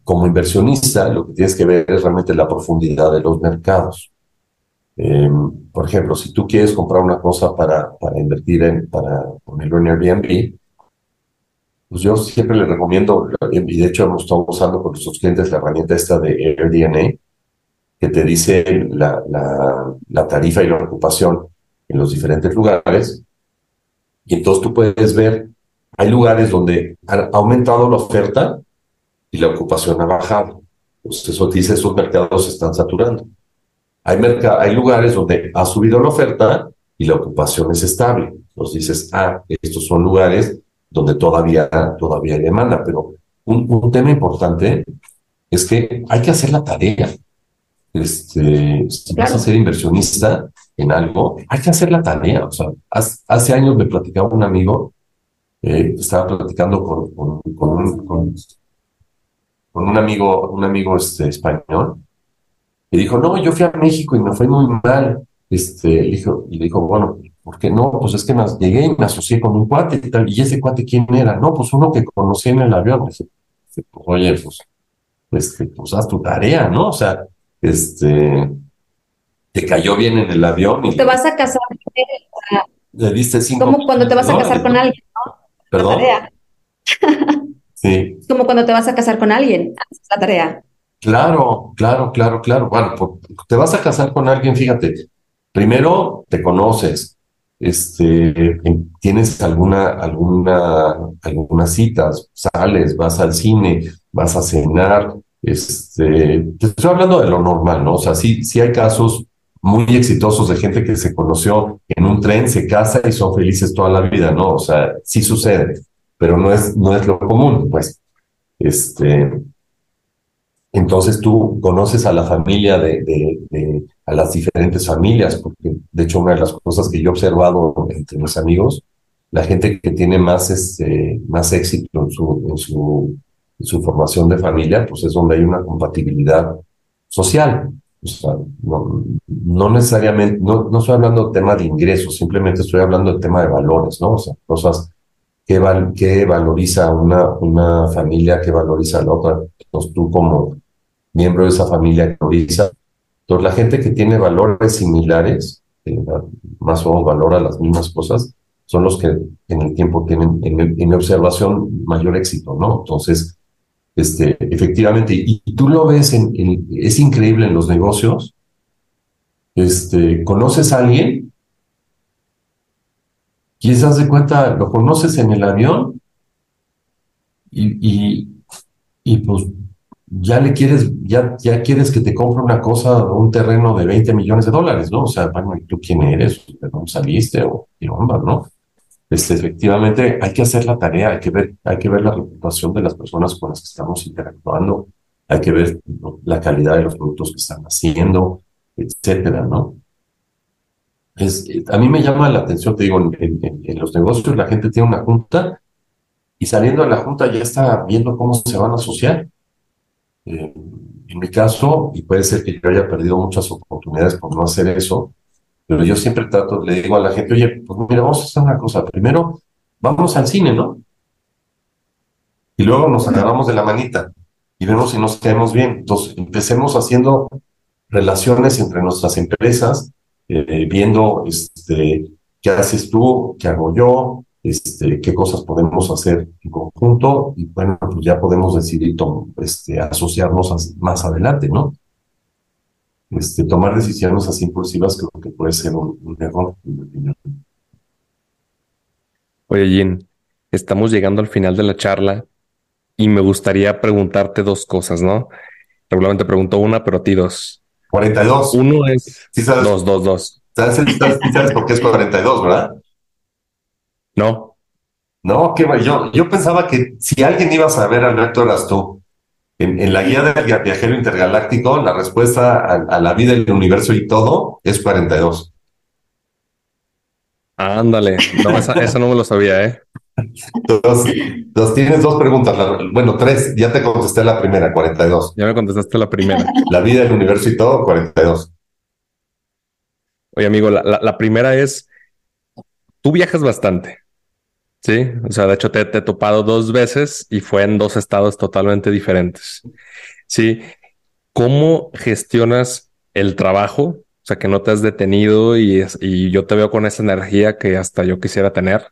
como inversionista, lo que tienes que ver es realmente la profundidad de los mercados. Em, por ejemplo, si tú quieres comprar una cosa para, para invertir en, para ponerlo en Airbnb, pues yo siempre le recomiendo, y de hecho hemos estado usando con nuestros clientes la herramienta esta de AirDNA, que te dice la, la, la tarifa y la ocupación en los diferentes lugares. Y entonces tú puedes ver hay lugares donde ha aumentado la oferta y la ocupación ha bajado. Entonces eso dice, esos mercados se están saturando. Hay, hay lugares donde ha subido la oferta y la ocupación es estable. Entonces dices, ah, estos son lugares donde todavía, todavía hay demanda. Pero un, un tema importante es que hay que hacer la tarea. Este, si vas a ser inversionista en algo, hay que hacer la tarea. O sea, hace años me platicaba un amigo eh, estaba platicando con, con, un, con, un, amigo, un amigo este, español, y dijo, no, yo fui a México y me fue muy mal. Este, dijo, y dijo, bueno, ¿por qué no? Pues es que me, llegué y me asocié con un cuate y tal. ¿Y ese cuate quién era? No, pues uno que conocí en el avión. Dije, pues, oye, pues, pues, pues haz tu tarea, ¿no? O sea, este, te cayó bien en el avión. Y te vas a casar. Le diste cinco. Como cuando te vas a casar con alguien, ¿no? ¿Perdón? sí. Es como cuando te vas a casar con alguien, haces la tarea. Claro, claro, claro, claro. Bueno, pues, te vas a casar con alguien, fíjate. Primero te conoces, este, tienes alguna, alguna, algunas citas, sales, vas al cine, vas a cenar, este, te estoy hablando de lo normal, ¿no? O sea, sí, sí hay casos muy exitosos de gente que se conoció en un tren, se casa y son felices toda la vida, ¿no? O sea, sí sucede, pero no es, no es lo común, pues. Este, entonces tú conoces a la familia de, a las diferentes familias, porque de hecho una de las cosas que yo he observado entre mis amigos, la gente que tiene más, este, más éxito en su, en su, en su formación de familia, pues es donde hay una compatibilidad social. O sea, no, no necesariamente, no, no estoy hablando de tema de ingresos, simplemente estoy hablando del tema de valores, ¿no? O sea, cosas que, val, que valoriza una, una familia, que valoriza la otra. Entonces tú como miembro de esa familia valoriza. Entonces la gente que tiene valores similares, más o menos valora las mismas cosas, son los que en el tiempo tienen, en, observación, mayor éxito, ¿no? Entonces, este, efectivamente, y, tú lo ves, en, es increíble en los negocios. Este, conoces a alguien, quizás de cuenta, lo conoces en el avión y, y, pues ya le quieres, ya, ya quieres que te compre una cosa, un terreno de 20 millones de dólares, ¿no? O sea, bueno, ¿tú quién eres? ¿De dónde saliste? ¿O qué onda, no? Este, efectivamente hay que hacer la tarea, hay que ver, hay que ver la reputación de las personas con las que estamos interactuando, hay que ver la calidad de los productos que están haciendo, etcétera, ¿no? Es, a mí me llama la atención, te digo, en, los negocios la gente tiene una junta y saliendo de la junta ya está viendo cómo se van a asociar. Eh, en mi caso, y puede ser que yo haya perdido muchas oportunidades por no hacer eso, Pero yo siempre trato, le digo a la gente, oye, pues mira, vamos a hacer una cosa. Primero, vamos al cine, ¿no? Y luego nos agarramos de la manita y vemos si nos quedamos bien. Entonces, empecemos haciendo relaciones entre nuestras empresas, eh, viendo este, qué haces tú, qué hago yo, este, qué cosas podemos hacer en conjunto y bueno, pues ya podemos decidir este, asociarnos más adelante, ¿no? Este, tomar decisiones así impulsivas creo que puede ser un, error, Oye, Jin, estamos llegando al final de la charla y me gustaría preguntarte dos cosas, ¿no? Regularmente pregunto una, pero a ti dos. 42. Uno es... Sí sabes, dos, dos, dos. ¿Sabes, sabes, por qué es 42, verdad? No. No, qué yo, yo pensaba que si alguien iba a saber al reto eras tú. En, la guía del viajero intergaláctico, la respuesta a, la vida, el universo y todo es 42. Ándale, no, esa, no me lo sabía, ¿eh? Entonces, tienes dos preguntas, bueno, tres, ya te contesté la primera, 42. Ya me contestaste la primera. La vida, el universo y todo, 42. Oye, amigo, la primera es, tú viajas bastante. Sí, o sea, de hecho te, he topado dos veces y fue en dos estados totalmente diferentes. Sí, ¿cómo gestionas el trabajo? O sea, que no te has detenido y, y yo te veo con esa energía que hasta yo quisiera tener,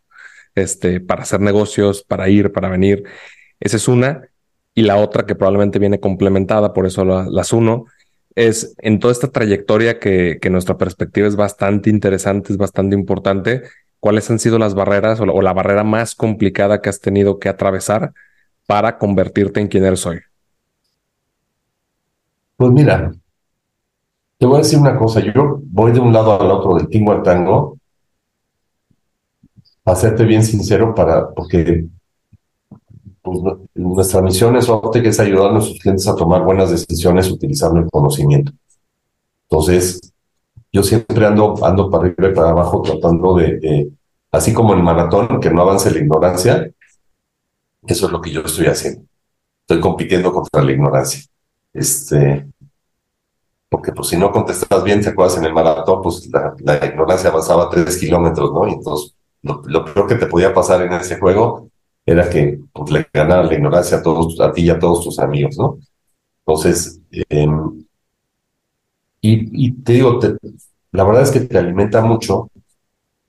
este, para hacer negocios, para ir, para venir. Esa es una. Y la otra que probablemente viene complementada, por eso las uno, es en toda esta trayectoria que, que nuestra perspectiva es bastante interesante, es bastante importante ¿cuáles han sido las barreras o la, barrera más complicada que has tenido que atravesar para convertirte en quien eres hoy? Pues mira, te voy a decir una cosa. Yo voy de un lado al otro del tingo al tango, a serte bien sincero, para, porque pues, nuestra misión es, es ayudar a nuestros clientes a tomar buenas decisiones utilizando el conocimiento. Entonces, yo siempre ando, ando para arriba y para abajo tratando de, así como el maratón, que no avance la ignorancia, eso es lo que yo estoy haciendo. Estoy compitiendo contra la ignorancia. Este, porque pues si no contestas bien, te acuerdas en el maratón, pues la, ignorancia avanzaba tres kilómetros, ¿no? Y entonces lo, peor que te podía pasar en ese juego era que pues, le ganara la ignorancia a todos, a ti y a todos tus amigos, ¿no? Entonces, eh, y, te digo, la verdad es que te alimenta mucho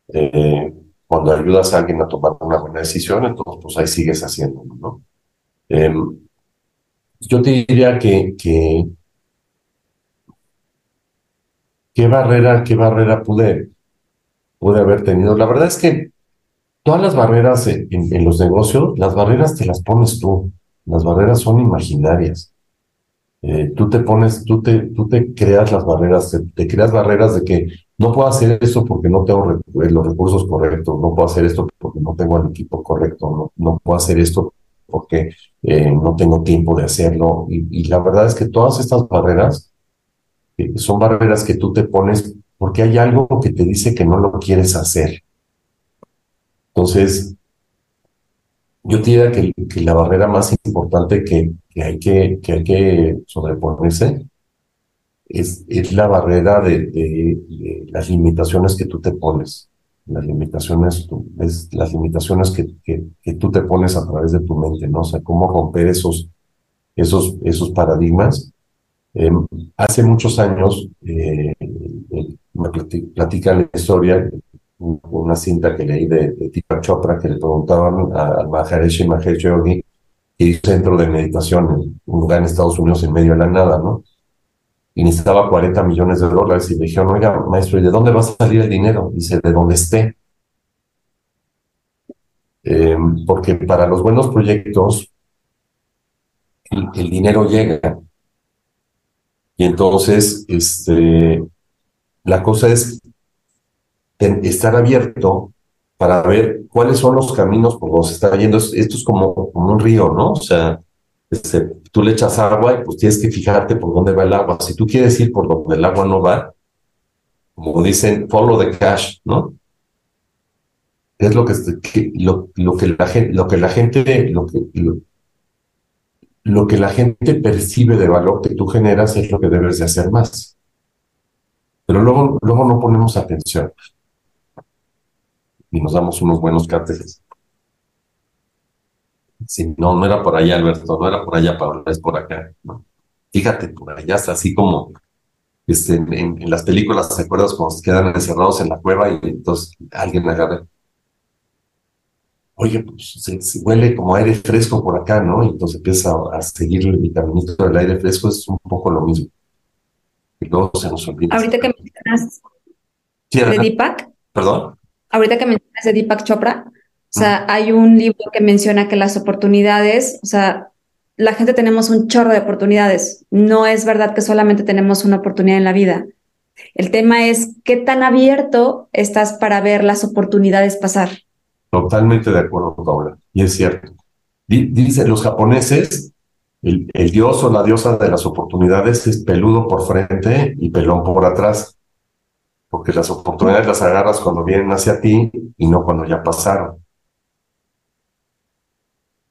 eh, cuando ayudas a alguien a tomar una buena decisión, entonces pues ahí sigues haciéndolo, ¿no? Em, yo te diría que, qué barrera, qué barrera pude, haber tenido. La verdad es que todas las barreras en, los negocios, las barreras te las pones tú. Las barreras son imaginarias. Eh, tú te pones, tú te, tú te creas las barreras, te, creas barreras de que no puedo hacer esto porque no tengo eh, los recursos correctos, no puedo hacer esto porque no tengo el equipo correcto, no, no puedo hacer esto porque eh, no tengo tiempo de hacerlo. Y, la verdad es que todas estas barreras son barreras que tú te pones porque hay algo que te dice que no lo quieres hacer. Entonces, yo diría que, que la barrera más importante que, que, hay, que, que hay que sobreponerse es, es la barrera de, de, las limitaciones que tú te pones. Las limitaciones, es las limitaciones que, que, tú te pones a través de tu mente, ¿no? O sea, cómo romper esos, esos, esos paradigmas. Eh, hace muchos años, eh, me platica la historia una cinta que leí de, de Chopra que le preguntaban al Maharishi Mahesh Yogi que hizo centro de meditación en un lugar en Estados Unidos en medio de la nada, ¿no? Y necesitaba 40 millones de dólares y le dijeron, oiga, maestro, ¿y de dónde va a salir el dinero? Dice, de donde esté. Eh, porque para los buenos proyectos el, el, dinero llega. Y entonces, este, la cosa es estar abierto para ver cuáles son los caminos por donde se está yendo. Esto es como, un río, ¿no? O sea, este, tú le echas agua y pues tienes que fijarte por dónde va el agua. Si tú quieres ir por donde el agua no va, como dicen, follow the cash, ¿no? Es lo que, lo, lo, que la gente, lo que la gente, lo que, lo que la gente percibe de valor que tú generas es lo que debes de hacer más. pero luego, luego no ponemos atención y nos damos unos buenos cárteles. Si no, no era por allá, Alberto, no era por allá, Pablo, es por acá. ¿no? Fíjate, por allá está así como este, en, las películas, ¿te acuerdas cuando se quedan encerrados en la cueva y entonces alguien agarra? Oye, pues se, huele como aire fresco por acá, ¿no? Y entonces empieza a, seguir el caminito del aire fresco, es un poco lo mismo. Y luego se nos olvida. Ahorita que mencionas de Deepak. ¿Perdón? Ahorita que mencionas de Deepak Chopra, o sea, hay un libro que menciona que las oportunidades, o sea, la gente tenemos un chorro de oportunidades. No es verdad que solamente tenemos una oportunidad en la vida. El tema es qué tan abierto estás para ver las oportunidades pasar. Totalmente de acuerdo, Paula. Y es cierto. Dicen los japoneses, el, el, dios o la diosa de las oportunidades es peludo por frente y pelón por atrás. Porque las oportunidades las agarras cuando vienen hacia ti y no cuando ya pasaron.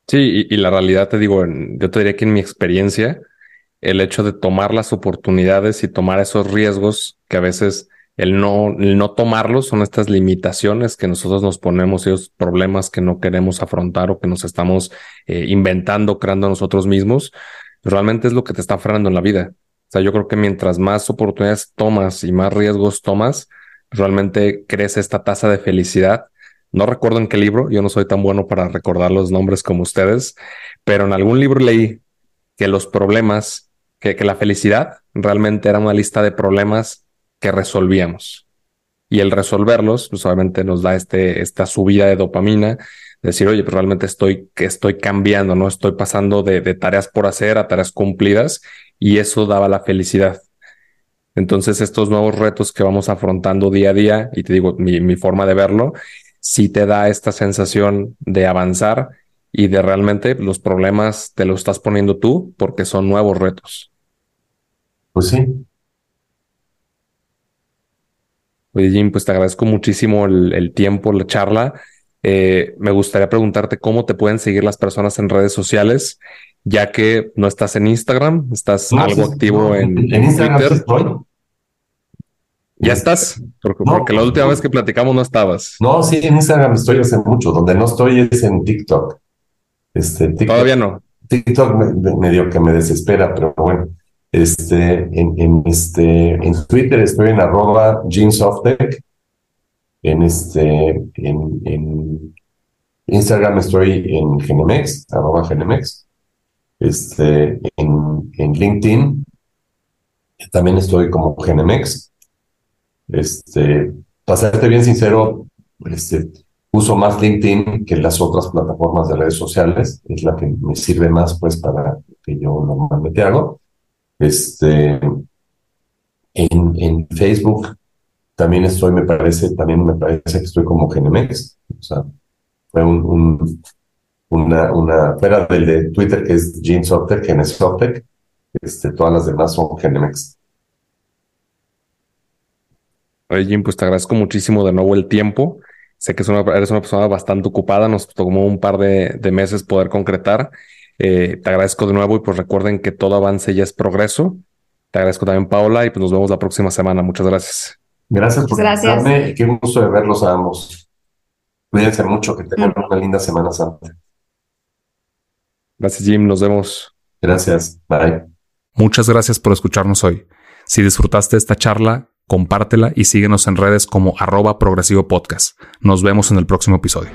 Sí, y, la realidad te digo, yo te diría que en mi experiencia, el hecho de tomar las oportunidades y tomar esos riesgos que a veces el no, no tomarlos son estas limitaciones que nosotros nos ponemos, esos problemas que no queremos afrontar o que nos estamos eh, inventando, creando nosotros mismos, realmente es lo que te está frenando en la vida. Sea, yo creo que mientras más oportunidades tomas y más riesgos tomas, realmente crece esta tasa de felicidad no recuerdo en qué libro, yo no soy tan bueno para recordar los nombres como ustedes, pero en algún libro leí que los problemas, que, que la felicidad realmente era una lista de problemas que resolvíamos. Y el resolverlos, pues obviamente nos da este, esta subida de dopamina, decir, oye, pues realmente estoy, que estoy cambiando, ¿no? Estoy pasando de, de, tareas por hacer a tareas cumplidas y eso daba la felicidad. Entonces, estos nuevos retos que vamos afrontando día a día, y te digo, mi, mi forma de verlo, si te da esta sensación de avanzar y de realmente los problemas te los estás poniendo tú porque son nuevos retos. Pues sí. Oye, Jim, pues te agradezco muchísimo el, tiempo, la charla. Eh, me gustaría preguntarte cómo te pueden seguir las personas en redes sociales, ya que no estás en Instagram, estás algo activo en, en, Instagram Twitter. ¿Ya estás? Porque, la última vez que platicamos no estabas. No, sí, en Instagram estoy hace mucho. Donde no estoy es en TikTok. Este, Todavía no. TikTok me, medio que me desespera, pero bueno. Este, en, este, en Twitter estoy en arroba jeansoftech. En este, en, Instagram estoy en Genemex, arroba Genemex. Este, en, en LinkedIn también estoy como Genemex. Este, para serte bien sincero, este, uso más LinkedIn que las otras plataformas de redes sociales. Es la que me sirve más, pues, para que yo normalmente hago. Este, en, en Facebook también estoy, me parece, también me parece que estoy como Genemex. O sea, fue un, una, una, fuera del de Twitter que es Gene Softec, este, todas las demás son Genemex. Oye, Jim, pues te agradezco muchísimo de nuevo el tiempo. Sé que eres una persona bastante ocupada, nos tomó un par de, meses poder concretar. Eh, te agradezco de nuevo y pues recuerden que todo avance ya es progreso. Te agradezco también, Paola, y pues nos vemos la próxima semana. Muchas gracias. Gracias por gracias. Qué gusto de verlos a ambos. Cuídense mucho, que tengan una linda Semana Santa. Gracias, Jim. Nos vemos. Gracias. Bye. Muchas gracias por escucharnos hoy. Si disfrutaste esta charla, compártela y síguenos en redes como arroba progresivo podcast. Nos vemos en el próximo episodio.